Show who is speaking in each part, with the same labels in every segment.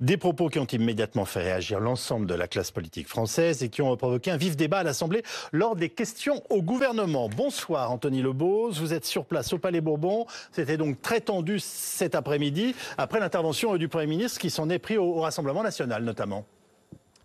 Speaker 1: Des propos qui ont immédiatement fait réagir l'ensemble de la classe politique française et qui ont provoqué un vif débat à l'Assemblée lors des questions au gouvernement. Bonsoir Anthony Lebos, vous êtes sur place au Palais Bourbon. C'était donc très tendu cet après-midi après l'intervention du Premier ministre qui s'en est pris au Rassemblement national notamment.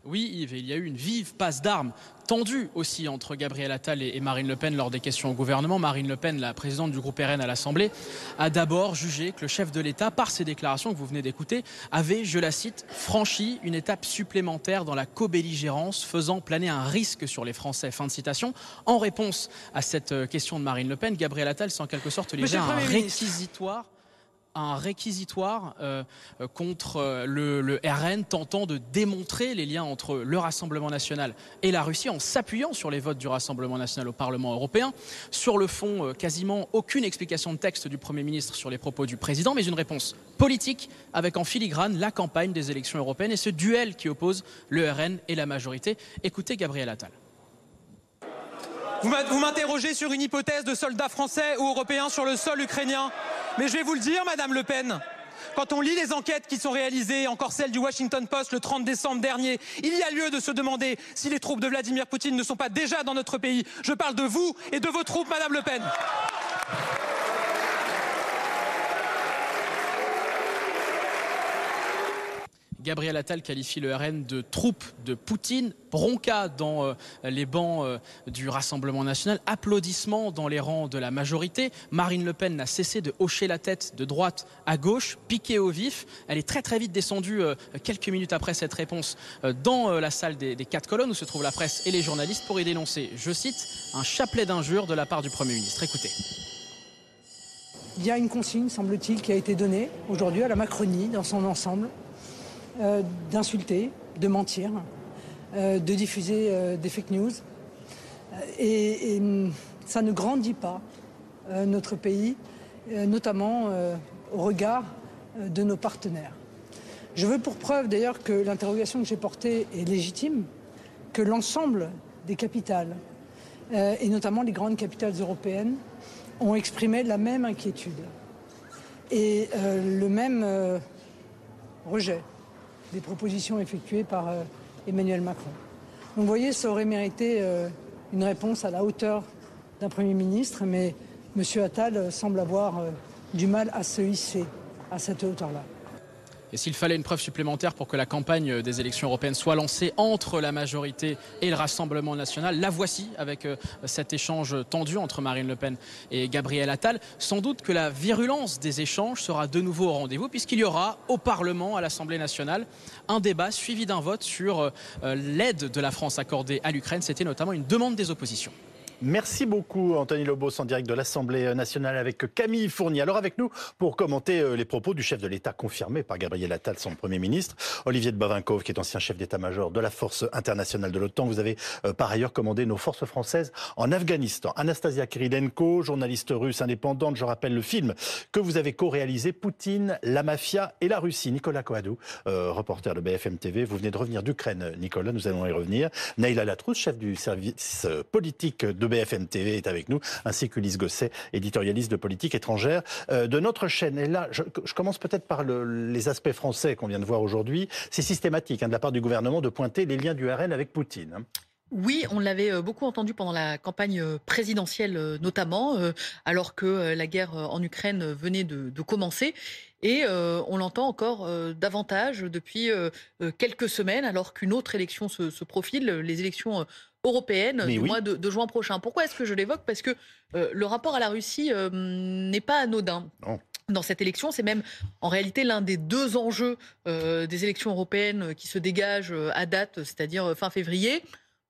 Speaker 2: Oui, Yves, il y a eu une vive passe d'armes tendue aussi entre Gabriel Attal et Marine Le Pen lors des questions au gouvernement. Marine Le Pen, la présidente du groupe RN à l'Assemblée, a d'abord jugé que le chef de l'État, par ses déclarations que vous venez d'écouter, avait, je la cite, franchi une étape supplémentaire dans la co-belligérance, faisant planer un risque sur les Français. Fin de citation. En réponse à cette euh, question de Marine Le Pen, Gabriel Attal s'est en quelque sorte livré un réquisitoire un réquisitoire euh, euh, contre euh, le, RN tentant de démontrer les liens entre le Rassemblement national et la Russie en s'appuyant sur les votes du Rassemblement national au Parlement européen. Sur le fond, quasiment aucune explication de texte du Premier ministre sur les propos du président, mais une réponse politique avec en filigrane la campagne des élections européennes et ce duel qui oppose le RN et la majorité. Écoutez Gabriel Attal.
Speaker 3: Vous m'interrogez sur une hypothèse de soldats français ou européens sur le sol ukrainien. Mais je vais vous le dire, Madame Le Pen, quand on lit les enquêtes qui sont réalisées, encore celle du Washington Post le 30 décembre dernier, il y a lieu de se demander si les troupes de Vladimir Poutine ne sont pas déjà dans notre pays. Je parle de vous et de vos troupes, Madame Le Pen.
Speaker 2: Gabriel Attal qualifie le RN de troupe de Poutine, bronca dans euh, les bancs euh, du Rassemblement national, applaudissements dans les rangs de la majorité. Marine Le Pen n'a cessé de hocher la tête de droite à gauche, piquée au vif. Elle est très très vite descendue euh, quelques minutes après cette réponse dans la salle des, des quatre colonnes où se trouvent la presse et les journalistes pour y dénoncer, je cite, un chapelet d'injures de la part du Premier ministre. Écoutez.
Speaker 4: Il y a une consigne, semble-t-il, qui a été donnée aujourd'hui à la Macronie dans son ensemble euh, d'insulter, de mentir, euh, de diffuser euh, des fake news. Et, mm, ça ne grandit pas notre pays, notamment au regard de nos partenaires. Je veux pour preuve d'ailleurs que l'interrogation que j'ai portée est légitime, que l'ensemble des capitales, et notamment les grandes capitales européennes, ont exprimé la même inquiétude et le même rejet des propositions effectuées par euh, Emmanuel Macron. Donc vous voyez, ça aurait mérité euh, une réponse à la hauteur d'un Premier ministre, mais M. Attal semble avoir euh, du mal à se hisser à cette hauteur-là.
Speaker 2: S'il fallait une preuve supplémentaire pour que la campagne des élections européennes soit lancée entre la majorité et le Rassemblement national, la voici avec euh, cet échange tendu entre Marine Le Pen et Gabriel Attal. Sans doute que la virulence des échanges sera de nouveau au rendez-vous puisqu'il y aura au Parlement, à l'Assemblée nationale, un débat suivi d'un vote sur euh, l'aide de la France accordée à l'Ukraine. C'était notamment une demande des oppositions.
Speaker 1: Merci beaucoup, Anthony Lobos, en direct de l'Assemblée nationale avec Camille Fournier. Alors, avec nous, pour commenter euh, les propos du chef de l'État confirmé par Gabriel Attal, son Premier ministre, Olivier de Bavinkov, qui est ancien chef d'état-major de la Force internationale de l'OTAN. Vous avez euh, par ailleurs commandé nos forces françaises en Afghanistan. Anastasia Kirilenko, journaliste russe indépendante, je rappelle le film que vous avez co-réalisé, Poutine, la mafia et la Russie. Nicolas Coadou, euh, reporter de BFM TV, vous venez de revenir d'Ukraine, Nicolas, nous allons y revenir. Naïla Latrousse, chef du service politique de BFM TV est avec nous, ainsi qu'Ulysse Gosset, éditorialiste de politique étrangère euh, de notre chaîne. Et là, je, commence peut-être par les aspects français qu'on vient de voir aujourd'hui. C'est systématique hein, de la part du gouvernement de pointer les liens du RN avec Poutine. Hein.
Speaker 5: Oui, on l'avait euh, beaucoup entendu pendant la campagne euh, présidentielle notamment, alors que la guerre en Ukraine venait de, commencer. Et on l'entend encore davantage depuis quelques semaines, alors qu'une autre élection se, se, profile, les élections européenne du mois de, juin prochain. Pourquoi est-ce que je l'évoque? Parce que euh, le rapport à la Russie euh, n'est pas anodin. Dans cette élection, c'est même en réalité l'un des deux enjeux euh, des élections européennes qui se dégagent à date, c'est-à-dire fin février.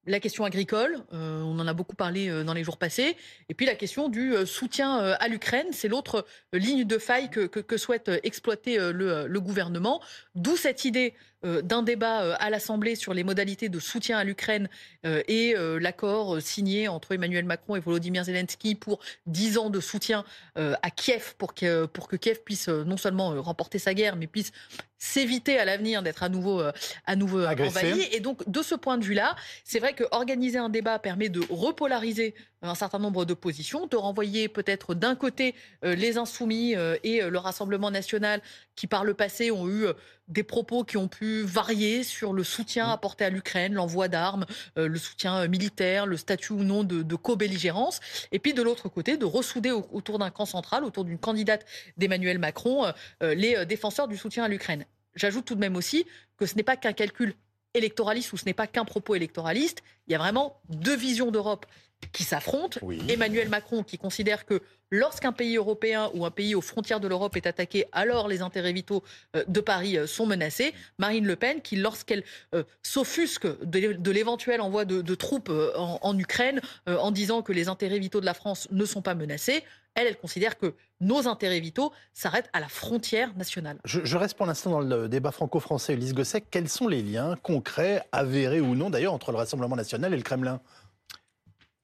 Speaker 5: La question agricole, on en a beaucoup parlé dans les jours passés, et puis la question du soutien à l'Ukraine, c'est l'autre ligne de faille que, souhaite exploiter le gouvernement, d'où cette idée d'un débat euh, à l'Assemblée sur les modalités de soutien à l'Ukraine euh, et l'accord signé entre Emmanuel Macron et Volodymyr Zelensky pour 10 ans de soutien à Kiev pour que, pour que Kiev puisse non seulement remporter sa guerre, mais puisse s'éviter à l'avenir d'être à nouveau, à nouveau envahi. Et donc, de ce point de vue-là, c'est vrai qu'organiser un débat permet de repolariser un certain nombre de positions, de renvoyer peut-être d'un côté les insoumis et le Rassemblement national qui, par le passé, ont eu des propos qui ont pu varier sur le soutien apporté à l'Ukraine, l'envoi d'armes, le soutien militaire, le statut ou non de, de co-belligérance. Et puis de l'autre côté, de ressouder autour d'un camp central, autour d'une candidate d'Emmanuel Macron, les défenseurs du soutien à l'Ukraine. J'ajoute tout de même aussi que ce n'est pas qu'un calcul électoraliste ou ce n'est pas qu'un propos électoraliste. Il y a vraiment deux visions d'Europe qui s'affrontent. Emmanuel Macron qui considère que lorsqu'un pays européen ou un pays aux frontières de l'Europe est attaqué, alors les intérêts vitaux euh, de Paris euh, sont menacés. Marine Le Pen qui, lorsqu'elle euh, s'offusque de l'éventuel envoi de, troupes en, Ukraine en disant que les intérêts vitaux de la France ne sont pas menacés, elle, elle considère que nos intérêts vitaux s'arrêtent à la frontière nationale.
Speaker 1: Je, reste pour l'instant dans le débat franco-français. Ulysse Gosset, quels sont les liens concrets, avérés ou non d'ailleurs, entre le Rassemblement national et le Kremlin?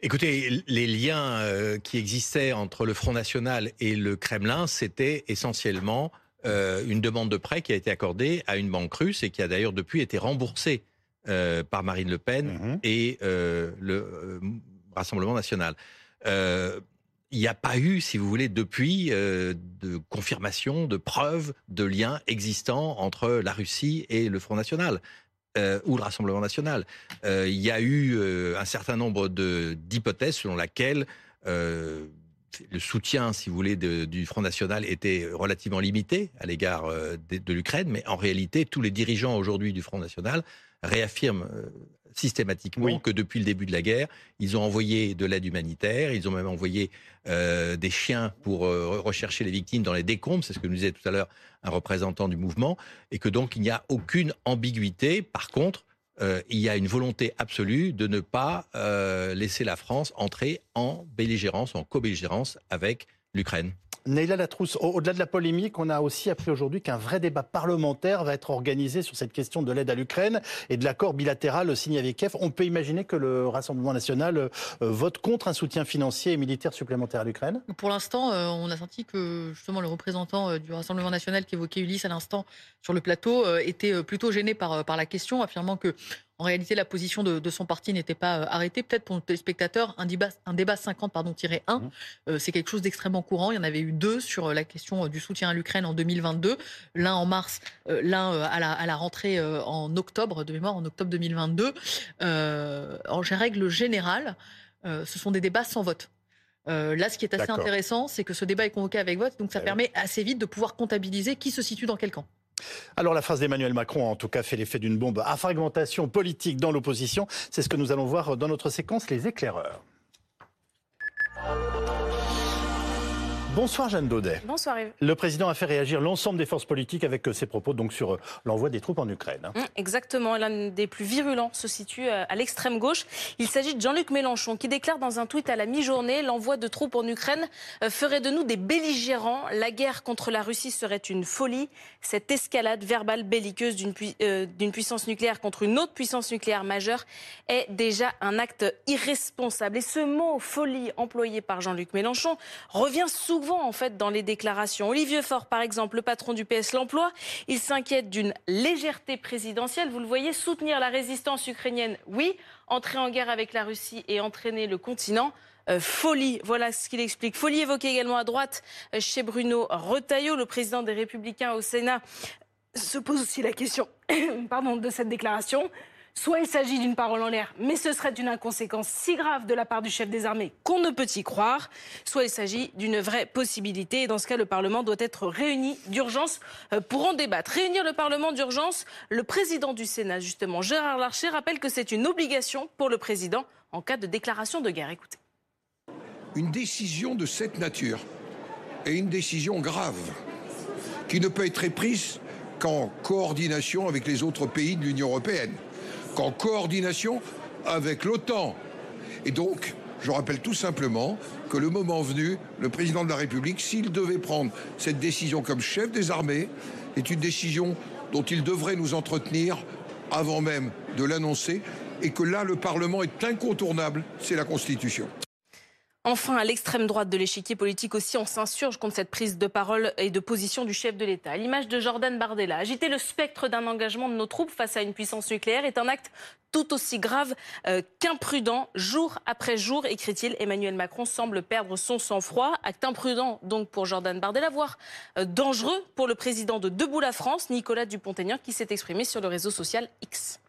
Speaker 6: Écoutez, les liens euh, qui existaient entre le Front National et le Kremlin, c'était essentiellement euh, une demande de prêt qui a été accordée à une banque russe et qui a d'ailleurs depuis été remboursée euh, par Marine Le Pen mhm. et le Rassemblement national il n'y a pas eu, si vous voulez, depuis de confirmation, de preuves de liens existants entre la Russie et le Front National. Euh, ou le Rassemblement national. Euh, il y a eu euh, un certain nombre d'hypothèses selon lesquelles le soutien, si vous voulez, du Front National était relativement limité à l'égard de l'Ukraine, mais en réalité, tous les dirigeants aujourd'hui du Front National réaffirment systématiquement que depuis le début de la guerre, ils ont envoyé de l'aide humanitaire, ils ont même envoyé euh, des chiens pour euh, rechercher les victimes dans les décombres, c'est ce que nous disait tout à l'heure un représentant du mouvement, et que donc il n'y a aucune ambiguïté. Par contre, euh, il y a une volonté absolue de ne pas laisser la France entrer en belligérance, en co-belligérance avec l'Ukraine.
Speaker 1: Neila Latrousse, au-delà de la polémique, on a aussi appris aujourd'hui qu'un vrai débat parlementaire va être organisé sur cette question de l'aide à l'Ukraine et de l'accord bilatéral signé avec Kiev. On peut imaginer que le Rassemblement national euh, vote contre un soutien financier et militaire supplémentaire à l'Ukraine
Speaker 5: Pour l'instant, euh, on a senti que justement le représentant euh, du Rassemblement national qui évoquait Ulysse à l'instant sur le plateau était plutôt gêné par la question, affirmant que en réalité, la position de, son parti n'était pas euh, arrêtée. Peut-être pour nos téléspectateurs, un débat, un débat 50 pardon, 1, mmh. euh, c'est quelque chose d'extrêmement courant. Il y en avait eu deux sur euh, la question du soutien à l'Ukraine en 2022, l'un en mars, l'un à la, à la, rentrée en octobre, de mémoire, en octobre 2022. en règle générale, ce sont des débats sans vote. là, ce qui est assez intéressant, c'est que ce débat est convoqué avec vote, donc ça eh permet assez vite de pouvoir comptabiliser qui se situe dans quel camp.
Speaker 1: Alors la phrase d'Emmanuel Macron a en tout cas fait l'effet d'une bombe à fragmentation politique dans l'opposition. C'est ce que nous allons voir dans notre séquence Les éclaireurs. Bonsoir Jeanne Daudet.
Speaker 7: Bonsoir Yves.
Speaker 1: Le président a fait réagir l'ensemble des forces politiques avec euh, ses propos donc sur euh, l'envoi des troupes en Ukraine. Hein.
Speaker 7: Mmh, exactement. L'un des plus virulents se situe euh, à l'extrême gauche. Il s'agit de Jean-Luc Mélenchon qui déclare dans un tweet à la mi-journée l'envoi de troupes en Ukraine ferait de nous des belligérants. La guerre contre la Russie serait une folie. Cette escalade verbale belliqueuse d'une puissance nucléaire contre une autre puissance nucléaire majeure est déjà un acte irresponsable. Et ce mot folie employé par Jean-Luc Mélenchon revient en fait dans les déclarations. Olivier Faure, par exemple, le patron du PS L'Emploi, il s'inquiète d'une légèreté présidentielle. Vous le voyez, soutenir la résistance ukrainienne, oui. Entrer en guerre avec la Russie et entraîner le continent, euh, folie. Voilà ce qu'il explique. Folie évoquée également à droite euh, chez Bruno Retailleau, le président des Républicains au Sénat. Se pose aussi la question pardon, de cette déclaration. Soit il s'agit d'une parole en l'air, mais ce serait une inconséquence si grave de la part du chef des armées qu'on ne peut y croire, soit il s'agit d'une vraie possibilité. Et dans ce cas, le Parlement doit être réuni d'urgence euh, pour en débattre. Réunir le Parlement d'urgence, le président du Sénat, justement, Gérard Larcher, rappelle que c'est une obligation pour le président en cas de déclaration de guerre. Écoutez.
Speaker 8: Une décision de cette nature est une décision grave qui ne peut être prise qu'en coordination avec les autres pays de l'Union européenne qu'en coordination avec l'OTAN. Et donc, je rappelle tout simplement que le moment venu, le président de la République, s'il devait prendre cette décision comme chef des armées, est une décision dont il devrait nous entretenir avant même de l'annoncer, et que là, le Parlement est incontournable, c'est la Constitution.
Speaker 7: Enfin, à l'extrême droite de l'échiquier politique aussi, on s'insurge contre cette prise de parole et de position du chef de l'État. L'image de Jordan Bardella, agiter le spectre d'un engagement de nos troupes face à une puissance nucléaire est un acte tout aussi grave euh, qu'imprudent. Jour après jour, écrit-il, Emmanuel Macron semble perdre son sang-froid. Acte imprudent donc pour Jordan Bardella, voire euh, dangereux pour le président de Debout la France, Nicolas Dupont-Aignan, qui s'est exprimé sur le réseau social X.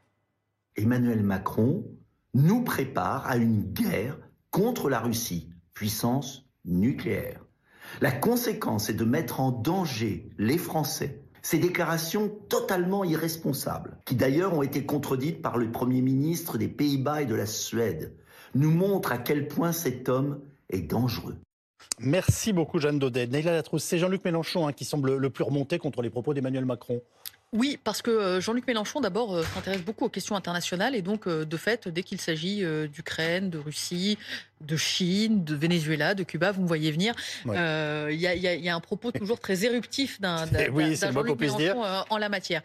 Speaker 9: Emmanuel Macron nous prépare à une guerre contre la Russie, puissance nucléaire. La conséquence est de mettre en danger les Français. Ces déclarations totalement irresponsables, qui d'ailleurs ont été contredites par le Premier ministre des Pays-Bas et de la Suède, nous montrent à quel point cet homme est dangereux.
Speaker 1: Merci beaucoup, Jeanne Daudet. Neila Latrousse, c'est Jean-Luc Mélenchon hein, qui semble le plus remonté contre les propos d'Emmanuel Macron.
Speaker 5: Oui, parce que euh, Jean-Luc Mélenchon, d'abord, euh, s'intéresse beaucoup aux questions internationales et donc, euh, de fait, dès qu'il s'agit d'Ukraine, de Russie, de Chine, de Venezuela, de Cuba, vous me voyez venir, il y, a un propos toujours très éruptif d'un oui, Jean-Luc Mélenchon en la matière.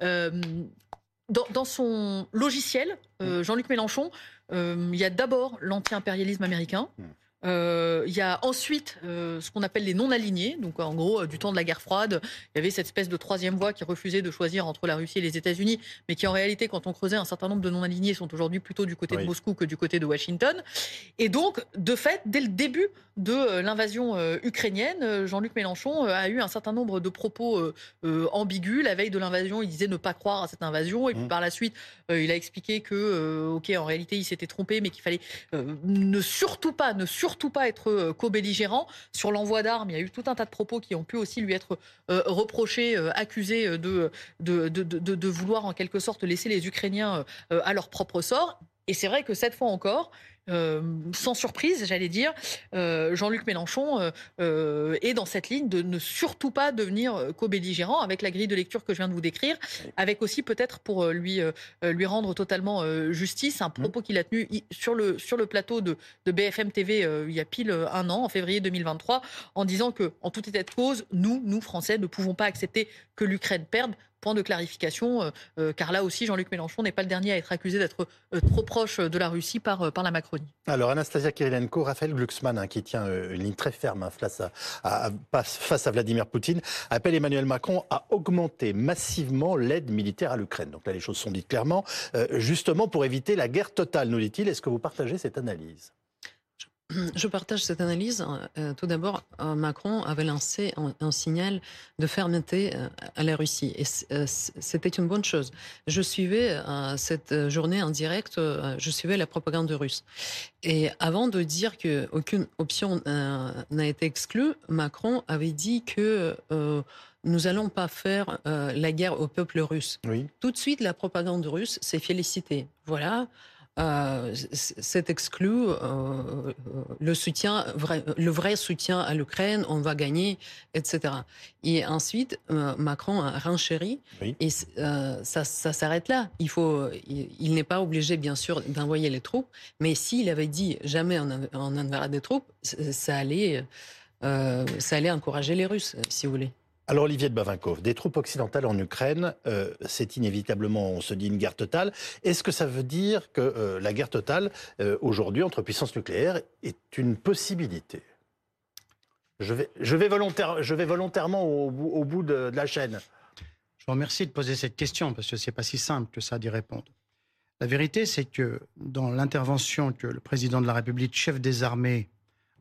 Speaker 5: Dans, son logiciel, mm. Jean-Luc Mélenchon, il y a d'abord l'anti-impérialisme américain. Mm. Euh, il y a ensuite euh, ce qu'on appelle les non-alignés. Donc, en gros, euh, du temps de la guerre froide, il y avait cette espèce de troisième voie qui refusait de choisir entre la Russie et les États-Unis, mais qui en réalité, quand on creusait un certain nombre de non-alignés, sont aujourd'hui plutôt du côté de Moscou que du côté de Washington. Et donc, de fait, dès le début de l'invasion ukrainienne, Jean-Luc Mélenchon a eu un certain nombre de propos ambigus. La veille de l'invasion, il disait ne pas croire à cette invasion, et puis mmh. par la suite, il a expliqué que, ok, en réalité, il s'était trompé, mais qu'il fallait ne surtout pas, ne surtout surtout pas être euh, co-belligérant. Sur l'envoi d'armes, il y a eu tout un tas de propos qui ont pu aussi lui être euh, reprochés, euh, accusés de de, de, de, vouloir en quelque sorte laisser les Ukrainiens à leur propre sort. Et c'est vrai que cette fois encore, sans surprise, j'allais dire, euh, Jean-Luc Mélenchon euh, est dans cette ligne de ne surtout pas devenir co-belligérant avec la grille de lecture que je viens de vous décrire, avec aussi peut-être pour lui, lui rendre totalement justice, un propos qu'il a tenu sur le, sur le plateau de, de BFM TV il y a pile un an, en février 2023, en disant que, en tout état de cause, nous, nous, Français, ne pouvons pas accepter que l'Ukraine perde point de clarification, euh, euh, car là aussi, Jean-Luc Mélenchon n'est pas le dernier à être accusé d'être euh, trop proche de la Russie par, la Macronie.
Speaker 1: Alors, Anastasia Kirilenko, Raphaël Glucksmann, hein, qui tient une ligne très ferme hein, face, à, face à Vladimir Poutine, appelle Emmanuel Macron à augmenter massivement l'aide militaire à l'Ukraine. Donc là, les choses sont dites clairement, justement pour éviter la guerre totale, nous dit-il. Est-ce que vous partagez cette analyse?
Speaker 10: Je partage cette analyse. Euh, tout d'abord, euh, Macron avait lancé un, signal de fermeté euh, à la Russie. Et c'était une bonne chose. Je suivais cette journée en direct, je suivais la propagande russe. Et avant de dire qu'aucune option n'a été exclue, Macron avait dit que nous allons pas faire la guerre au peuple russe. Oui. Tout de suite, la propagande russe s'est félicitée. Voilà, euh, c'est exclu euh, le soutien, le vrai soutien à l'Ukraine, on va gagner, etc. Et ensuite, euh, Macron a renchéri et ça, ça s'arrête là. Il faut, il, n'est pas obligé, bien sûr, d'envoyer les troupes, mais s'il avait dit jamais on, on enverra des troupes, ça allait, ça allait encourager les Russes, si vous voulez.
Speaker 1: Alors Olivier de Bavinkov, des troupes occidentales en Ukraine, euh, c'est inévitablement, on se dit, une guerre totale. Est-ce que ça veut dire que euh, la guerre totale, euh, aujourd'hui, entre puissances nucléaires, est une possibilité? Je vais, je, vais je vais volontairement au, bout de, la chaîne.
Speaker 11: Je vous remercie de poser cette question, parce que ce n'est pas si simple que ça d'y répondre. La vérité, c'est que dans l'intervention que le président de la République, chef des armées,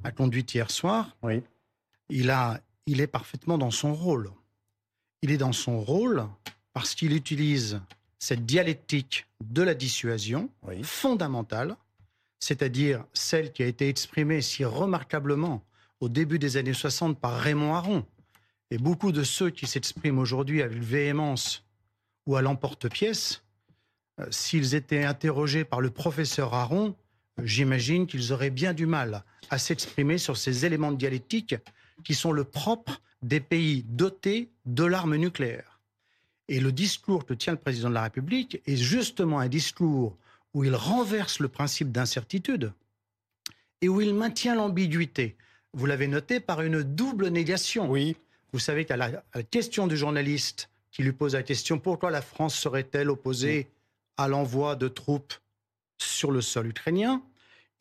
Speaker 11: a conduite hier soir, oui. il a il est parfaitement dans son rôle. Il est dans son rôle parce qu'il utilise cette dialectique de la dissuasion fondamentale, c'est-à-dire celle qui a été exprimée si remarquablement au début des années 60 par Raymond Aron. Et beaucoup de ceux qui s'expriment aujourd'hui avec véhémence ou à l'emporte-pièce, euh, s'ils étaient interrogés par le professeur Aron, j'imagine qu'ils auraient bien du mal à s'exprimer sur ces éléments de dialectique qui sont le propre des pays dotés de l'arme nucléaire. Et le discours que tient le président de la République est justement un discours où il renverse le principe d'incertitude et où il maintient l'ambiguïté. Vous l'avez noté par une double négation.
Speaker 1: Oui.
Speaker 11: Vous savez qu'à la, question du journaliste qui lui pose la question pourquoi la France serait-elle opposée à l'envoi de troupes sur le sol ukrainien,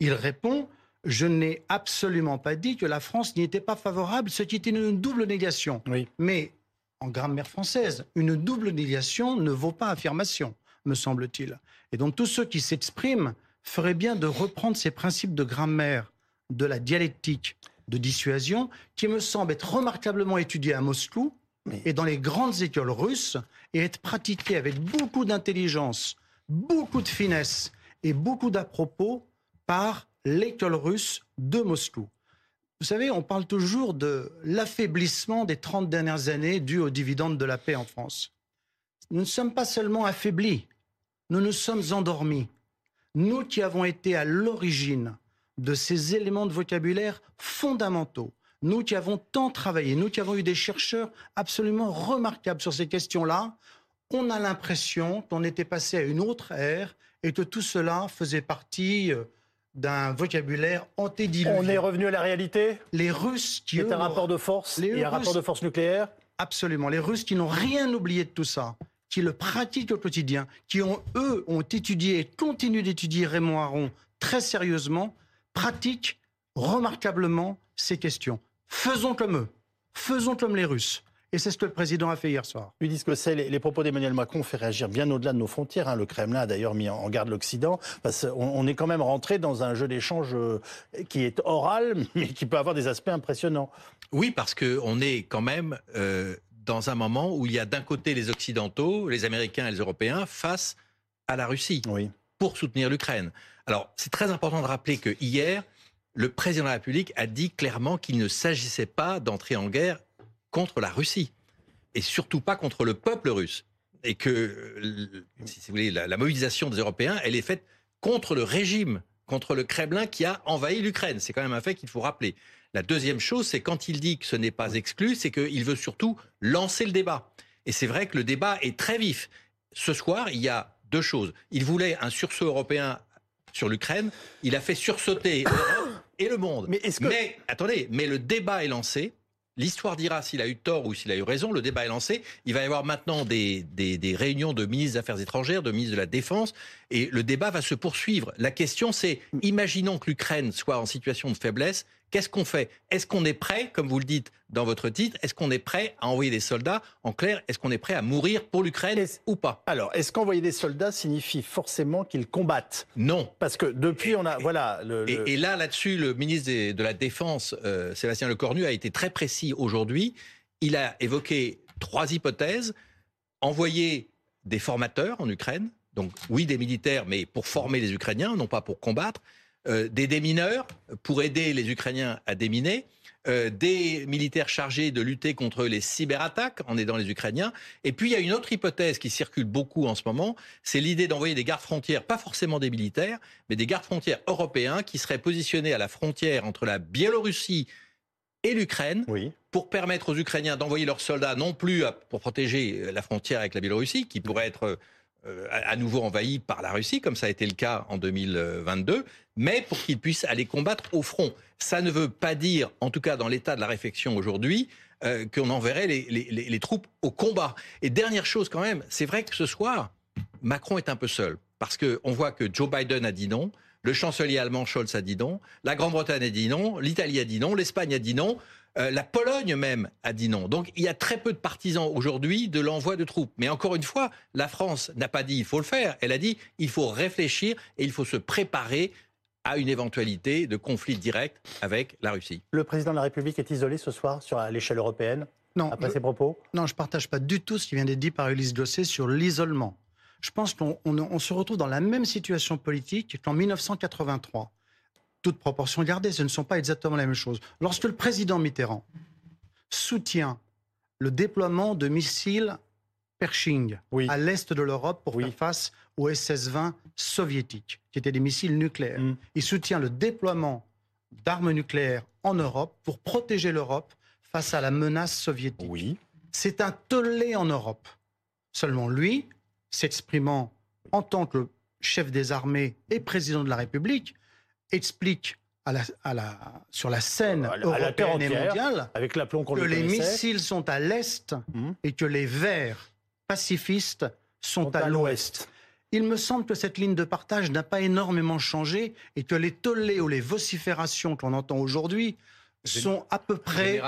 Speaker 11: il répond Je n'ai absolument pas dit que la France n'y était pas favorable, ce qui était une double négation.
Speaker 1: Oui.
Speaker 11: Mais en grammaire française, une double négation ne vaut pas affirmation, me semble-t-il. Et donc tous ceux qui s'expriment feraient bien de reprendre ces principes de grammaire, de la dialectique, de dissuasion, qui me semblent être remarquablement étudiés à Moscou et dans les grandes écoles russes, et être pratiqués avec beaucoup d'intelligence, beaucoup de finesse et beaucoup d'à-propos par l'école russe de Moscou. Vous savez, on parle toujours de l'affaiblissement des 30 dernières années dû aux dividendes de la paix en France. Nous ne sommes pas seulement affaiblis, nous nous sommes endormis. Nous qui avons été à l'origine de ces éléments de vocabulaire fondamentaux, nous qui avons tant travaillé, nous qui avons eu des chercheurs absolument remarquables sur ces questions-là, on a l'impression qu'on était passé à une autre ère et que tout cela faisait partie euh, d'un vocabulaire antédiluvien.
Speaker 1: On est revenu à la réalité
Speaker 11: Les Russes qui...
Speaker 1: C'est un rapport de force
Speaker 11: les
Speaker 1: et un rapport de force nucléaire
Speaker 11: Absolument. Les Russes qui n'ont rien oublié de tout ça, qui le pratiquent au quotidien, qui ont, eux, ont étudié et continuent d'étudier Raymond Aron très sérieusement, pratiquent remarquablement ces questions. Faisons comme eux. Faisons comme les Russes. Et c'est ce que le président a fait hier soir.
Speaker 1: Lui disent que c'est les, les propos d'Emmanuel Macron fait réagir bien au-delà de nos frontières. hein. Le Kremlin a d'ailleurs mis en, garde l'Occident. Parce on est quand même rentré dans un jeu d'échange euh, qui est oral, mais qui peut avoir des aspects impressionnants.
Speaker 6: Oui, parce qu'on est quand même euh, dans un moment où il y a d'un côté les Occidentaux, les Américains et les Européens face à la Russie
Speaker 1: Oui.
Speaker 6: pour soutenir l'Ukraine. Alors, c'est très important de rappeler que hier, le président de la République a dit clairement qu'il ne s'agissait pas d'entrer en guerre contre la Russie et surtout pas contre le peuple russe. Et que, euh, si vous voulez, la, la mobilisation des Européens, elle est faite contre le régime, contre le Kremlin qui a envahi l'Ukraine. C'est quand même un fait qu'il faut rappeler. La deuxième chose, c'est quand il dit que ce n'est pas exclu, c'est qu'il veut surtout lancer le débat. Et c'est vrai que le débat est très vif. Ce soir, il y a deux choses. Il voulait un sursaut européen sur l'Ukraine. Il a fait sursauter l'Europe et le monde.
Speaker 1: Mais est-ce que-
Speaker 6: Mais, attendez, mais le débat est lancé. L'histoire dira s'il a eu tort ou s'il a eu raison. Le débat est lancé. Il va y avoir maintenant des, des, des réunions de ministres des Affaires étrangères, de ministres de la Défense, et le débat va se poursuivre. La question, c'est imaginons que l'Ukraine soit en situation de faiblesse. Qu'est-ce qu'on fait? Est-ce qu'on est prêt, comme vous le dites dans votre titre, est-ce qu'on est prêt à envoyer des soldats? En clair, est-ce qu'on est prêt à mourir pour l'Ukraine ou pas?
Speaker 1: Alors, est-ce qu'envoyer des soldats signifie forcément qu'ils combattent?
Speaker 6: Non.
Speaker 1: Parce que depuis, on a. Voilà. Le, le-
Speaker 6: Et, et là, là-dessus, le ministre des- de la Défense, euh, Sébastien Lecornu, a été très précis aujourd'hui. Il a évoqué trois hypothèses. Envoyer des formateurs en Ukraine, donc oui, des militaires, mais pour former les Ukrainiens, non pas pour combattre. Euh, des démineurs, pour aider les Ukrainiens à déminer. Euh, des militaires chargés de lutter contre les cyberattaques en aidant les Ukrainiens. Et puis il y a une autre hypothèse qui circule beaucoup en ce moment, c'est l'idée d'envoyer des gardes frontières, pas forcément des militaires, mais des gardes frontières européens qui seraient positionnés à la frontière entre la Biélorussie et l'Ukraine
Speaker 1: Oui.
Speaker 6: pour permettre aux Ukrainiens d'envoyer leurs soldats non plus à- pour protéger la frontière avec la Biélorussie, qui pourrait être euh, à à nouveau envahie par la Russie, comme ça a été le cas en 2022, mais pour qu'ils puissent aller combattre au front. Ça ne veut pas dire, en tout cas dans l'état de la réflexion aujourd'hui, euh, qu'on enverrait les- les troupes au combat. Et dernière chose quand même, c'est vrai que ce soir, Macron est un peu seul, parce qu'on voit que Joe Biden a dit non, le chancelier allemand Scholz a dit non, la Grande-Bretagne a dit non, l'Italie a dit non, l'Espagne a dit non, euh, la Pologne même a dit non. Donc il y a très peu de partisans aujourd'hui de l'envoi de troupes. Mais encore une fois, la France n'a pas dit il faut le faire, elle a dit il faut réfléchir et il faut se préparer à une éventualité de conflit direct avec la Russie.
Speaker 1: Le président de la République est isolé ce soir sur à l'échelle européenne,
Speaker 11: Non,
Speaker 1: après
Speaker 11: je-
Speaker 1: ses propos?
Speaker 11: Non, je ne partage pas du tout ce qui vient d'être dit par Ulysse Gosset sur l'isolement. Je pense qu'on on- on se retrouve dans la même situation politique qu'en 1983. Toute proportion gardée, ce ne sont pas exactement la même chose. Lorsque le président Mitterrand soutient le déploiement de missiles Pershing
Speaker 1: Oui.
Speaker 11: à l'est de l'Europe pour
Speaker 1: Oui.
Speaker 11: faire face aux SS-20 soviétiques, qui étaient des missiles nucléaires.
Speaker 1: Mm.
Speaker 11: Il soutient le déploiement d'armes nucléaires en Europe pour protéger l'Europe face à la menace soviétique.
Speaker 1: Oui.
Speaker 11: C'est un tollé en Europe. Seulement lui, s'exprimant en tant que chef des armées et président de la République, explique à la, à la- sur la scène
Speaker 1: À la- à
Speaker 11: européenne et mondiale
Speaker 1: Avec l'aplomb qu'on
Speaker 11: que les missiles sont à l'est
Speaker 1: Mhm.
Speaker 11: et que les verts pacifistes sont,
Speaker 1: Sont
Speaker 11: à
Speaker 1: à
Speaker 11: l'ouest. il me semble que cette ligne de partage n'a pas énormément changé et que les tollés ou les vociférations qu'on entend aujourd'hui sont à peu près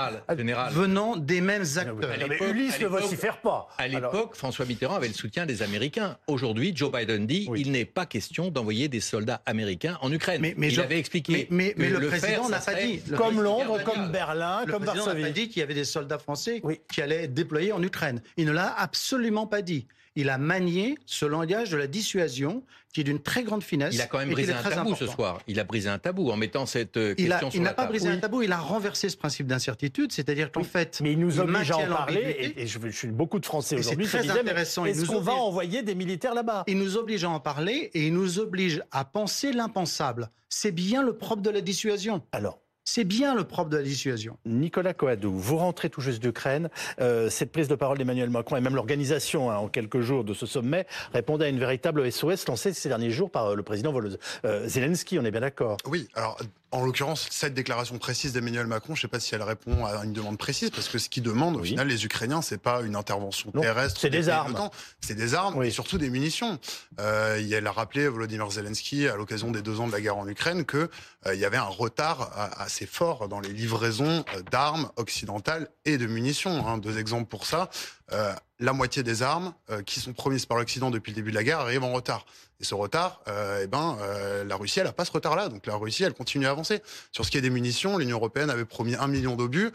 Speaker 11: venant des mêmes acteurs.
Speaker 1: Mais Ulysse ne vocifère pas.
Speaker 6: À l'époque, François Mitterrand avait le soutien des Américains. Aujourd'hui, Joe Biden dit il n'est pas question d'envoyer des soldats américains en Ukraine. Mais, il avait expliqué.
Speaker 11: Mais, le, président n'a pas dit.
Speaker 1: comme Londres, comme Berlin, comme Varsovie.
Speaker 11: Il n'a pas dit qu'il y avait des soldats français qui allaient être déployés en Ukraine. Il ne l'a absolument pas dit il a manié ce langage de la dissuasion qui est d'une très grande finesse.
Speaker 6: Il a quand même brisé un tabou ce soir. Il a brisé un tabou en mettant cette euh, question
Speaker 11: il Il n'a pas brisé un tabou, il a renversé ce principe d'incertitude, c'est-à-dire qu'en fait...
Speaker 1: Mais il nous oblige à en parler, et, je, suis beaucoup de Français aujourd'hui
Speaker 11: qui disaient, intéressant.
Speaker 1: est-ce qu'on va envoyer des militaires là-bas?
Speaker 11: Il nous oblige à en parler, et il nous oblige à penser l'impensable. C'est bien le propre de la dissuasion.
Speaker 1: Alors
Speaker 11: c'est bien le propre de la dissuasion.
Speaker 1: Nicolas Coadou, vous rentrez tout juste d'Ukraine. Euh, cette prise de parole d'Emmanuel Macron et même l'organisation hein, en quelques jours de ce sommet répondait à une véritable SOS lancée ces derniers jours par euh, le président euh, Zelensky, on est bien d'accord?
Speaker 12: Oui, alors en l'occurrence, cette déclaration précise d'Emmanuel Macron, je ne sais pas si elle répond à une demande précise, parce que ce qu'ils demandent, au final, les Ukrainiens, c'est pas une intervention terrestre.
Speaker 1: C'est des, armes.
Speaker 12: C'est des armes et surtout des munitions. Euh, il a rappelé, Volodymyr Zelensky, à l'occasion des deux ans de la guerre en Ukraine, qu'il euh, y avait un retard assez fort dans les livraisons euh, d'armes occidentales et de munitions. Hein. Deux exemples pour ça. Euh, la moitié des armes euh, qui sont promises par l'Occident depuis le début de la guerre arrivent en retard. Et ce retard, euh, eh ben, la Russie, elle n'a pas ce retard-là. Donc la Russie, elle continue à avancer. Sur ce qui est des munitions, l'Union européenne avait promis un million d'obus.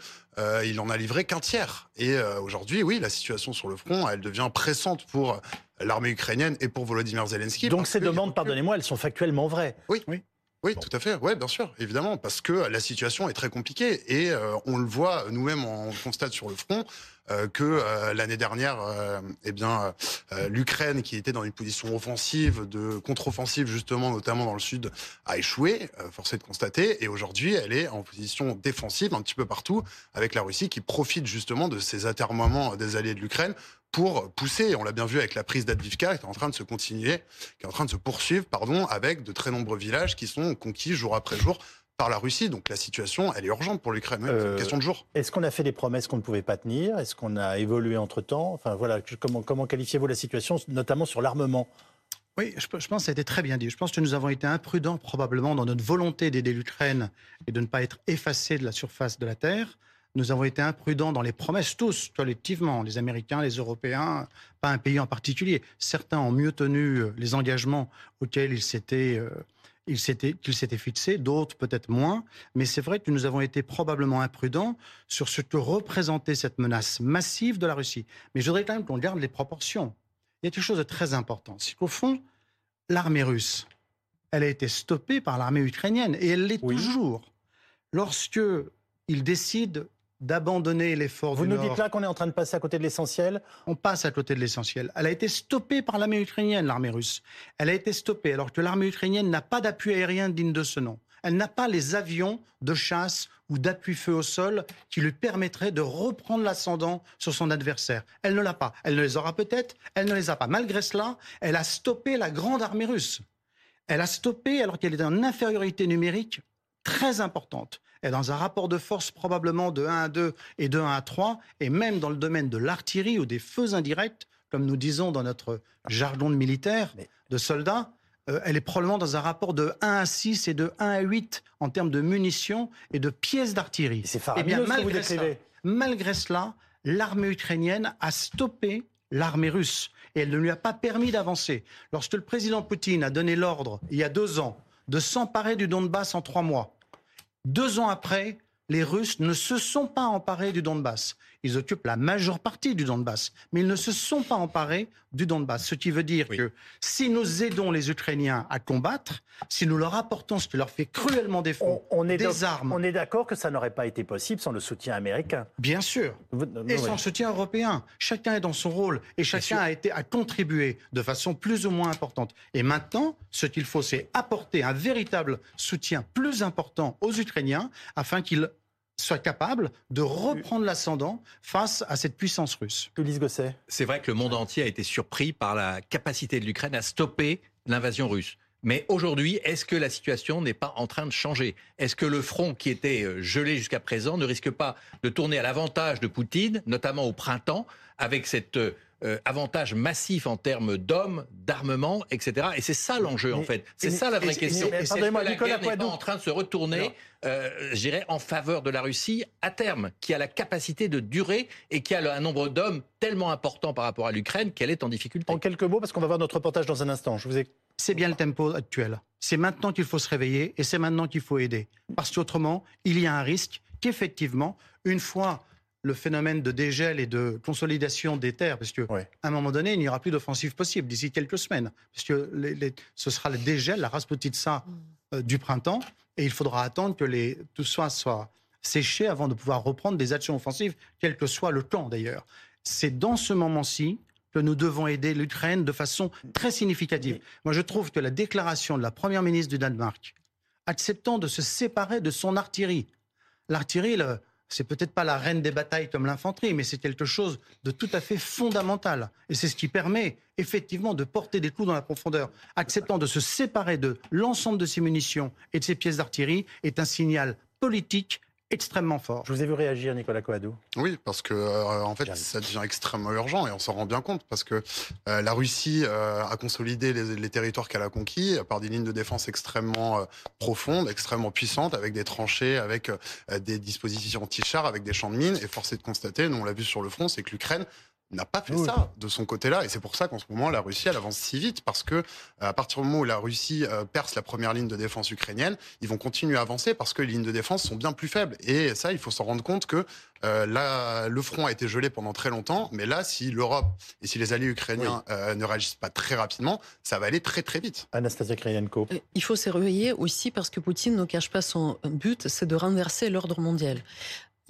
Speaker 12: il en a livré qu'un tiers. Et aujourd'hui, oui, la situation sur le front, elle devient pressante pour l'armée ukrainienne et pour Volodymyr Zelensky.
Speaker 1: Donc ces demandes, pardonnez-moi, elles sont factuellement vraies.
Speaker 12: Oui, oui. Oui, tout à fait. Oui, bien sûr, évidemment, parce que la situation est très compliquée et on le voit nous-mêmes, on constate sur le front. Euh, que euh, l'année dernière, euh, eh bien, l'Ukraine, qui était dans une position offensive, de contre-offensive justement, notamment dans le sud, a échoué, forcé de constater. Et aujourd'hui, elle est en position défensive un petit peu partout, avec la Russie qui profite justement de ces atermoiements des alliés de l'Ukraine pour pousser. On l'a bien vu avec la prise d'Advivka, qui est en train de se continuer, qui est en train de se poursuivre, pardon, avec de très nombreux villages qui sont conquis jour après jour par la Russie. Donc la situation, elle est urgente pour l'Ukraine. c'est une euh, question de jour.
Speaker 1: Est-ce qu'on a fait des promesses qu'on ne pouvait pas tenir? Est-ce qu'on a évolué entre-temps? Enfin voilà, comment, comment qualifiez-vous la situation, notamment sur l'armement?
Speaker 11: Oui, je, pense que ça a été très bien dit. Je pense que nous avons été imprudents probablement dans notre volonté d'aider l'Ukraine et de ne pas être effacés de la surface de la Terre. Nous avons été imprudents dans les promesses, tous, collectivement, les Américains, les Européens, pas un pays en particulier. Certains ont mieux tenu euh, les engagements auxquels ils s'étaient euh, qu'il s'était fixé, d'autres peut-être moins, mais c'est vrai que nous avons été probablement imprudents sur ce que représentait cette menace massive de la Russie. Mais je voudrais quand même qu'on garde les proportions. Il y a quelque chose de très important, c'est qu'au fond, l'armée russe, elle a été stoppée par l'armée ukrainienne, et elle l'est toujours. Lorsque ils décident d'abandonner l'effort
Speaker 1: Vous
Speaker 11: nous
Speaker 1: dites là qu'on est en train de passer à côté de l'essentiel?
Speaker 11: On passe à côté de l'essentiel. Elle a été stoppée par l'armée ukrainienne, l'armée russe. Elle a été stoppée alors que l'armée ukrainienne n'a pas d'appui aérien digne de ce nom. Elle n'a pas les avions de chasse ou d'appui-feu au sol qui lui permettraient de reprendre l'ascendant sur son adversaire. Elle ne l'a pas. Elle ne les aura peut-être, elle ne les a pas. Malgré cela, elle a stoppé la grande armée russe. Elle a stoppé alors qu'elle était en infériorité numérique très importante est dans un rapport de force probablement de 1 à 2 et de 1 à 3, et même dans le domaine de l'artillerie ou des feux indirects, comme nous disons dans notre jargon de militaire, de soldats, euh, elle est probablement dans un rapport de 1 à 6 et de 1 à 8 en termes de munitions et de pièces d'artillerie.
Speaker 1: C'est eh bien, malgré,
Speaker 11: cela, malgré cela, l'armée ukrainienne a stoppé l'armée russe et elle ne lui a pas permis d'avancer. Lorsque le président Poutine a donné l'ordre, il y a deux ans, de s'emparer du Donbass en trois mois, deux ans après, les Russes ne se sont pas emparés du Donbass. Ils occupent la majeure partie du Donbass, mais ils ne se sont pas emparés du Donbass. Ce qui veut dire que si nous aidons les Ukrainiens à combattre, si nous leur apportons ce qui leur fait cruellement défaut,
Speaker 1: on, est
Speaker 11: des armes.
Speaker 1: On est d'accord que ça n'aurait pas été possible sans le soutien américain.
Speaker 11: Bien sûr. et sans le soutien européen. Chacun est dans son rôle et chacun a été à contribuer de façon plus ou moins importante. Et maintenant, ce qu'il faut, c'est apporter un véritable soutien plus important aux Ukrainiens afin qu'ils soit capable de reprendre l'ascendant face à cette puissance russe.
Speaker 1: Gosset.
Speaker 6: C'est vrai que le monde entier a été surpris par la capacité de l'Ukraine à stopper l'invasion russe. Mais aujourd'hui, est-ce que la situation n'est pas en train de changer? Est-ce que le front qui était euh, gelé jusqu'à présent ne risque pas de tourner à l'avantage de Poutine, notamment au printemps, avec cette euh, avantage massif en termes d'hommes, d'armement, etc. Et c'est ça l'enjeu en fait. C'est ça la vraie question.
Speaker 1: Et, et, moi Nicolas
Speaker 6: est en train de se retourner, euh, j'irais, en faveur de la Russie à terme, qui a la capacité de durer et qui a un nombre d'hommes tellement important par rapport à l'Ukraine qu'elle est en difficulté.
Speaker 1: En quelques mots, parce qu'on va voir notre reportage dans un instant. Je vous ai...
Speaker 11: C'est bien le tempo actuel. C'est maintenant qu'il faut se réveiller et c'est maintenant qu'il faut aider. Parce qu'autrement, il y a un risque qu'effectivement, une fois le phénomène de dégel et de consolidation des terres, parce qu'à un moment donné, il n'y aura plus d'offensive possible d'ici quelques semaines, parce que ce sera le dégel, la rasputitsa euh, du printemps, et il faudra attendre que les, tout ça soit séché avant de pouvoir reprendre des actions offensives, quel que soit le temps d'ailleurs. C'est dans ce moment-ci que nous devons aider l'Ukraine de façon très significative. Moi, je trouve que la déclaration de la première ministre du Danemark, acceptant de se séparer de son artillerie, l'artillerie, c'est peut-être pas la reine des batailles comme l'infanterie, mais c'est quelque chose de tout à fait fondamental. Et c'est ce qui permet effectivement de porter des coups dans la profondeur. Acceptant de se séparer de l'ensemble de ses munitions et de ses pièces d'artillerie est un signal politique extrêmement fort.
Speaker 1: Je vous ai vu réagir, Nicolas Coadou.
Speaker 12: Oui, parce que euh, en fait, ça devient extrêmement urgent et on s'en rend bien compte parce que euh, la Russie euh, a consolidé les, les territoires qu'elle a conquis par des lignes de défense extrêmement profondes, extrêmement puissantes, avec des tranchées, avec des dispositifs anti-chars, avec des champs de mines. Et force est de constater, nous on l'a vu sur le front, c'est que l'Ukraine n'a pas fait ça de son côté-là. Et c'est pour ça qu'en ce moment, la Russie, elle avance si vite, parce que à partir du moment où la Russie euh, perce la première ligne de défense ukrainienne, ils vont continuer à avancer parce que les lignes de défense sont bien plus faibles. Et ça, il faut s'en rendre compte que euh, là, le front a été gelé pendant très longtemps, mais là, si l'Europe et si les alliés ukrainiens euh, ne réagissent pas très rapidement, ça va aller très très vite.
Speaker 1: Anastasia Kryenko.
Speaker 10: Il faut se réveiller aussi parce que Poutine ne cache pas son but, c'est de renverser l'ordre mondial.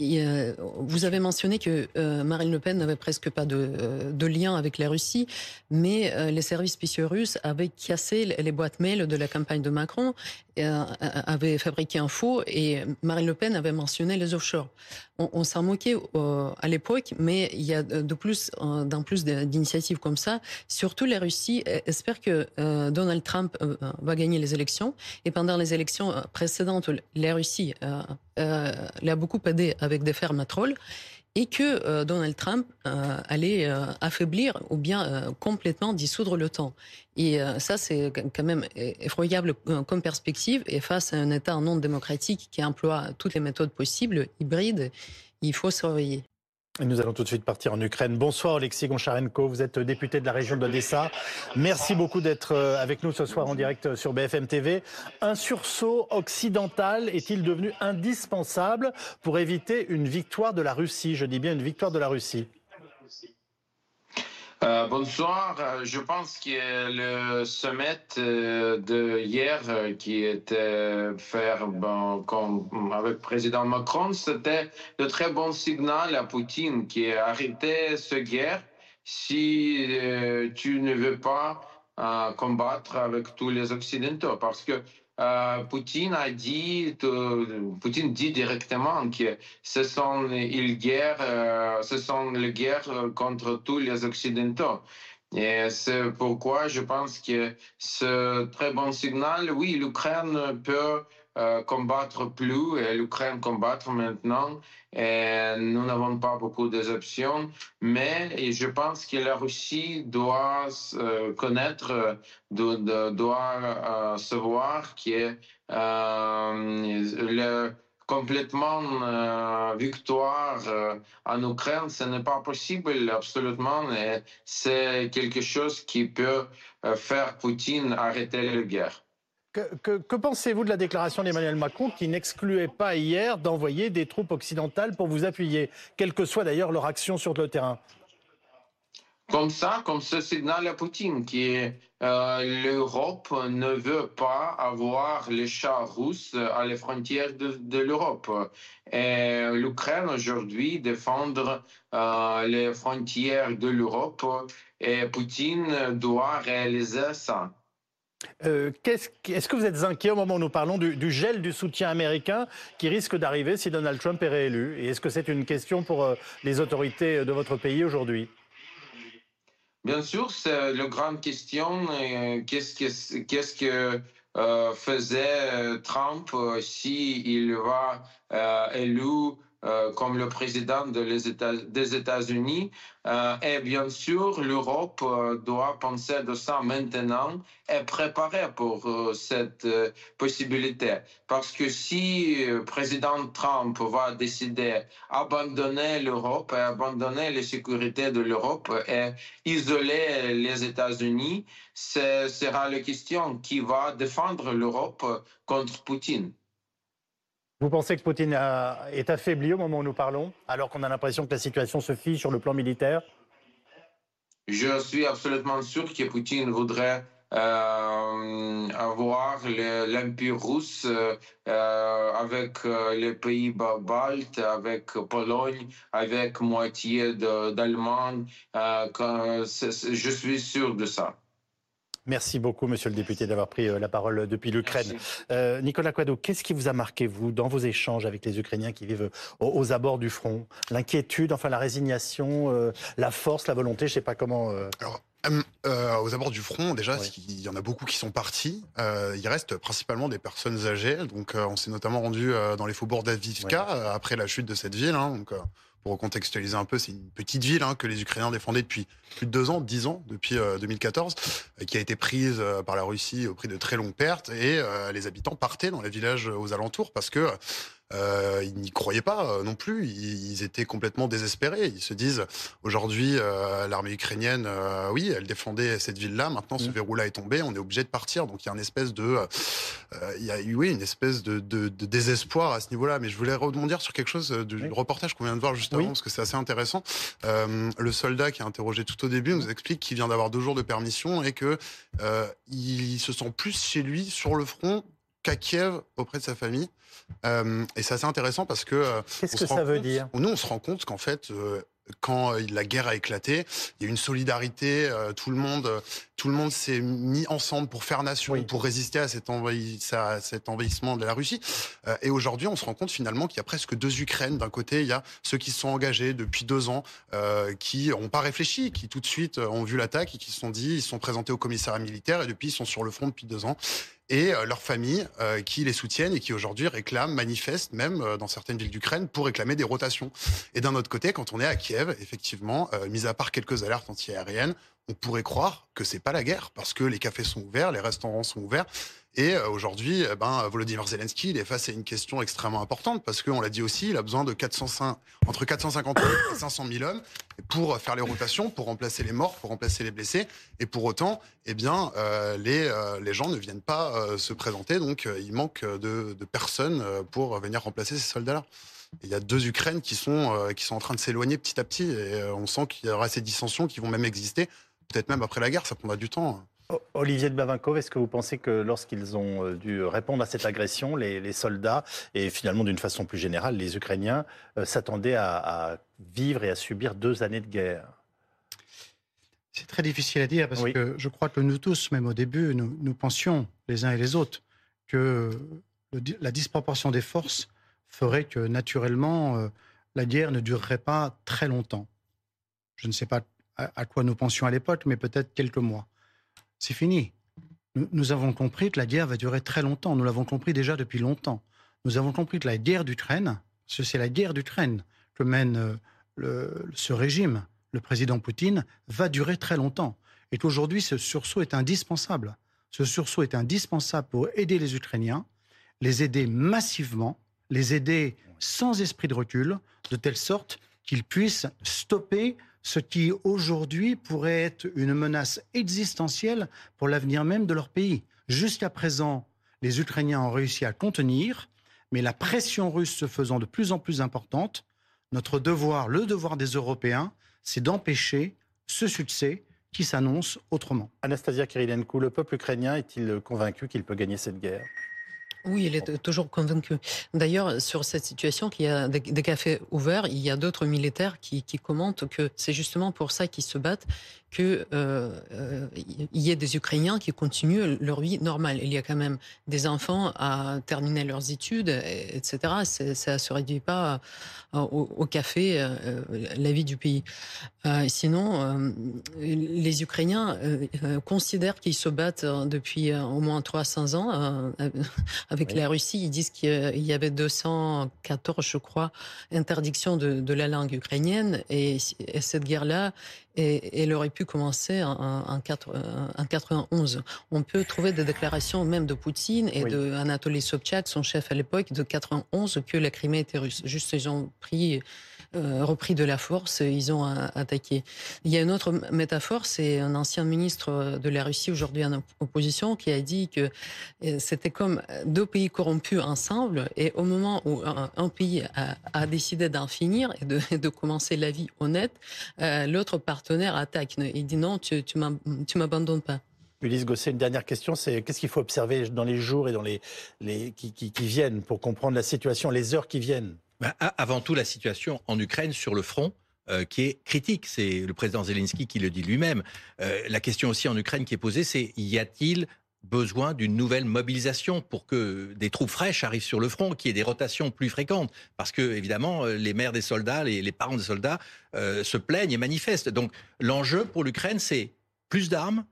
Speaker 10: Euh, vous avez mentionné que euh, Marine Le Pen n'avait presque pas de, euh, lien avec la Russie, mais les services spéciaux russes avaient cassé les boîtes mail de la campagne de Macron, avaient fabriqué un faux, et Marine Le Pen avait mentionné les offshore. On, s'en moquait à l'époque, mais il y a de plus d'un plus d'initiatives comme ça. Surtout la Russie espère que Donald Trump va gagner les élections, et pendant les élections précédentes, la Russie euh, l'a beaucoup aidé avec des fermes à trolls et que euh, Donald Trump euh, allait affaiblir ou bien complètement dissoudre temps. Et ça, c'est quand même effroyable comme perspective. Et face à un État non démocratique qui emploie toutes les méthodes possibles, hybrides, il faut surveiller.
Speaker 1: Nous allons tout de suite partir en Ukraine. Bonsoir Alexis Goncharenko, vous êtes député de la région d'Odessa. Merci beaucoup d'être euh, avec nous ce soir en direct sur BFM TV. Un sursaut occidental est-il devenu indispensable pour éviter une victoire de la Russie? Je dis bien une victoire de la Russie.
Speaker 13: Euh, bonsoir. Euh, je pense que le sommet euh, de hier qui était fait comme avec président Macron, c'était de très bon signal à Poutine qui a arrêté cette guerre si tu ne veux pas combattre avec tous les Occidentaux. Parce que euh, Poutine a dit, Poutine dit directement que ce sont les guerres, euh, ce sont les guerres contre tous les Occidentaux. Et c'est pourquoi je pense que ce très bon signal, oui, l'Ukraine peut euh, combattre plus et l'Ukraine combattre maintenant. Nous n'avons pas beaucoup d'options, mais je pense que la Russie doit euh, connaître, doit, euh, savoir que le complètement victoire en Ukraine, ce n'est pas possible absolument. Et c'est quelque chose qui peut faire Poutine arrêter la guerre.
Speaker 1: Que, pensez-vous de la déclaration d'Emmanuel Macron qui n'excluait pas hier d'envoyer des troupes occidentales pour vous appuyer, quelle que soit d'ailleurs leur action sur le terrain?
Speaker 13: Comme ça, comme ce signal à Poutine, qui euh, l'Europe ne veut pas avoir les chars russes à les frontières de, l'Europe. Et l'Ukraine aujourd'hui défendre euh, les frontières de l'Europe et Poutine doit réaliser ça.
Speaker 1: Euh, est-ce que vous êtes inquiet au moment où nous parlons du, gel du soutien américain qui risque d'arriver si Donald Trump est réélu? Et est-ce que c'est une question pour euh, les autorités de votre pays aujourd'hui?
Speaker 13: Bien sûr, c'est la grande question. Euh, qu'est-ce que, faisait Trump s'il va élu euh, comme le président des États-Unis. Euh, et bien sûr, l'Europe euh, doit penser de ça maintenant et préparer pour cette possibilité. Parce que si le président Trump va décider d'abandonner l'Europe et abandonner la sécurité de l'Europe et isoler les États-Unis, ce sera la question qui va défendre l'Europe contre Poutine.
Speaker 1: Vous pensez que Poutine est affaibli au moment où nous parlons, alors qu'on a l'impression que la situation se fige sur le plan militaire?
Speaker 13: Je suis absolument sûr que Poutine voudrait euh, avoir l'Empire russe euh, avec euh, les pays baltes, avec Pologne, avec moitié d'Allemagne. je suis sûr de ça.
Speaker 1: Merci beaucoup, monsieur le député, d'avoir pris euh, la parole depuis l'Ukraine. Euh, Nicolas Quado, qu'est-ce qui vous a marqué, vous, dans vos échanges avec les Ukrainiens qui vivent aux, abords du front? L'inquiétude, enfin la résignation, euh, la force, la volonté, je ne sais pas comment.
Speaker 12: Alors, aux abords du front, déjà, il y en a beaucoup qui sont partis. il reste principalement des personnes âgées. Donc, on s'est notamment rendu dans les faubourgs d'Avivka après la chute de cette ville. Hein, donc, pour recontextualiser un peu, c'est une petite ville hein, que les Ukrainiens défendaient depuis plus de deux ans, dix ans, depuis 2014, euh, euh, qui a été prise euh, par la Russie au prix de très longues pertes, et les habitants partaient dans les villages aux alentours parce que euh, ils n'y croyaient pas euh, non plus. Ils, étaient complètement désespérés. Ils se disent aujourd'hui, euh, l'armée ukrainienne, euh, oui, elle défendait cette ville-là. Maintenant, ce mmh. verrou-là est tombé. On est obligé de partir. Donc il y a une espèce de, il y a eu oui, une espèce de, de, de désespoir à ce niveau-là. Mais je voulais rebondir sur quelque chose du reportage qu'on vient de voir juste avant parce que c'est assez intéressant. le soldat qui a interrogé tout au début nous explique qu'il vient d'avoir deux jours de permission et que il se sent plus chez lui sur le front qu'à Kiev auprès de sa famille. Euh, et c'est assez intéressant parce que. Euh,
Speaker 1: Qu'est-ce que ça veut dire?
Speaker 12: Nous, on se rend compte qu'en fait, euh, quand la guerre a éclaté, il y a eu une solidarité, tout le monde, tout le monde s'est mis ensemble pour faire nation, pour résister à cet, à cet, envahissement de la Russie. et aujourd'hui, on se rend compte finalement qu'il y a presque deux Ukraines. D'un côté, il y a ceux qui se sont engagés depuis deux ans, qui n'ont pas réfléchi, qui tout de suite ont vu l'attaque et qui se sont dit, ils se sont présentés au commissariat militaire et depuis ils sont sur le front depuis deux ans et euh, leurs familles euh, qui les soutiennent et qui aujourd'hui réclament, manifestent même euh, dans certaines villes d'Ukraine pour réclamer des rotations. Et d'un autre côté, quand on est à Kiev, effectivement, mis à part quelques alertes antiaériennes, on pourrait croire que c'est pas la guerre parce que les cafés sont ouverts, les restaurants sont ouverts. Et euh, aujourd'hui, eh ben, Volodymyr Zelensky, il est face à une question extrêmement importante parce qu'on l'a dit aussi, il a besoin de 405, entre 450 000 et 500 000 hommes pour faire les rotations, pour remplacer les morts, pour remplacer les blessés. Et pour autant, eh bien, euh, les, euh, les gens ne viennent pas se présenter. Donc, il manque de, de personnes pour venir remplacer ces soldats-là. Il y a deux Ukraines qui sont, qui sont en train de s'éloigner petit à petit. Et on sent qu'il y aura ces dissensions qui vont même exister peut-être même après la guerre, ça prendra du temps.
Speaker 1: Olivier de Bavinkov, est-ce que vous pensez que lorsqu'ils ont euh, dû répondre à cette agression, les, soldats et finalement d'une façon plus générale les Ukrainiens euh, s'attendaient à, vivre et à subir deux années de guerre?
Speaker 11: C'est très difficile à dire parce que je crois que nous tous, même au début, nous, pensions les uns et les autres que la disproportion des forces ferait que naturellement euh, la guerre ne durerait pas très longtemps. Je ne sais pas à, quoi nous pensions à l'époque, mais peut-être quelques mois. C'est fini. Nous, avons compris que la guerre va durer très longtemps. Nous l'avons compris déjà depuis longtemps. Nous avons compris que la guerre d'Ukraine, c'est la guerre d'Ukraine que mène euh, ce régime, le président Poutine, va durer très longtemps. Et qu'aujourd'hui, ce sursaut est indispensable. Ce sursaut est indispensable pour aider les Ukrainiens, les aider massivement, les aider sans esprit de recul, de telle sorte qu'ils puissent stopper ce qui aujourd'hui pourrait être une menace existentielle pour l'avenir même de leur pays. Jusqu'à présent, les Ukrainiens ont réussi à contenir, mais la pression russe se faisant de plus en plus importante, notre devoir, le devoir des Européens, c'est d'empêcher ce succès qui s'annonce autrement.
Speaker 1: Anastasia Kirilenko, le peuple ukrainien est-il convaincu qu'il peut gagner cette guerre?
Speaker 10: Oui, il est toujours convaincu. D'ailleurs, sur cette situation, qu'il y a des, cafés ouverts, il y a d'autres militaires qui, commentent que c'est justement pour ça qu'ils se battent, euh, euh, y ait des Ukrainiens qui continuent leur vie normale. Il y a quand même des enfants à terminer leurs études, etc. Ça ne se réduit pas euh, au, café, euh, la vie du pays. sinon, les Ukrainiens considèrent qu'ils se battent depuis au moins 300 ans avec la Russie. Ils disent qu'il y avait 214, je crois, interdictions de, la langue ukrainienne. Et, cette guerre-là, elle aurait pu commencer en, en, 91. On peut trouver des déclarations même de Poutine et de Anatoly Sobchak, son chef à l'époque, de 91, que la Crimée était russe. Juste, ils ont pris euh, repris de la force, ils ont attaqué. Il y a une autre métaphore, c'est un ancien ministre de la Russie, aujourd'hui en opposition, qui a dit que euh, c'était comme deux pays corrompus ensemble, et au moment où un, pays a, décidé d'en finir et de, commencer la vie honnête, euh, l'autre partenaire attaque. Il dit non, tu, tu m'abandonnes pas.
Speaker 1: Ulysse Gosset, une dernière question, c'est qu'est-ce qu'il faut observer dans les jours et dans les, qui viennent pour comprendre la situation, les heures qui viennent?
Speaker 6: Bah, avant tout, la situation en Ukraine sur le front. Euh, qui est critique. C'est le président Zelensky qui le dit lui-même. Euh, la question aussi en Ukraine qui est posée, c'est y a-t-il besoin d'une nouvelle mobilisation pour que des troupes fraîches arrivent sur le front, qu'il y ait des rotations plus fréquentes, parce que évidemment euh, les mères des soldats, les, les parents des soldats se plaignent et manifestent. Donc l'enjeu pour l'Ukraine, c'est plus d'armes,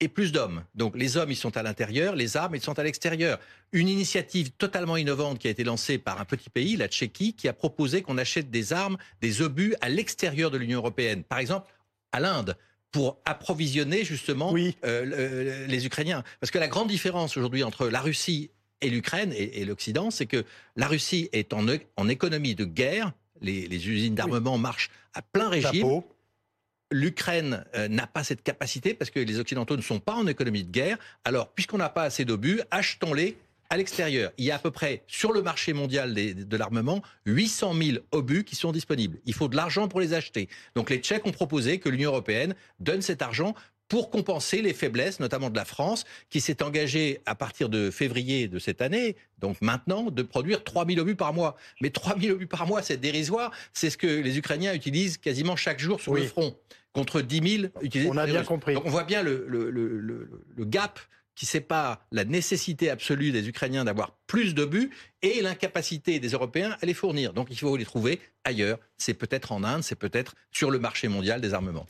Speaker 6: et plus d'hommes. Donc les hommes, ils sont à l'intérieur, les armes, ils sont à l'extérieur. Une initiative totalement innovante qui a été lancée par un petit pays, la Tchéquie, qui a proposé qu'on achète des armes, des obus à l'extérieur de l'Union européenne. Par exemple, à l'Inde pour approvisionner justement euh, les Ukrainiens. Parce que la grande différence aujourd'hui entre la Russie et l'Ukraine et, l'Occident, c'est que la Russie est en, en économie de guerre, les, usines d'armement marchent à plein régime l'Ukraine euh, n'a pas cette capacité parce que les Occidentaux ne sont pas en économie de guerre. Alors, puisqu'on n'a pas assez d'obus, achetons-les à l'extérieur. Il y a à peu près, sur le marché mondial de l'armement, 800 000 obus qui sont disponibles. Il faut de l'argent pour les acheter. Donc les Tchèques ont proposé que l'Union européenne donne cet argent pour compenser les faiblesses, notamment de la France, qui s'est engagée à partir de février de cette année, donc maintenant, de produire 3000 obus par mois. Mais 3000 obus par mois, c'est dérisoire. C'est ce que les Ukrainiens utilisent quasiment chaque jour sur le front, contre 10 000 utilisés.
Speaker 1: On a bien compris.
Speaker 6: Donc on voit bien le, le, le, le gap qui sépare la nécessité absolue des Ukrainiens d'avoir plus d'obus et l'incapacité des Européens à les fournir. Donc il faut les trouver ailleurs. C'est peut-être en Inde, c'est peut-être sur le marché mondial des armements.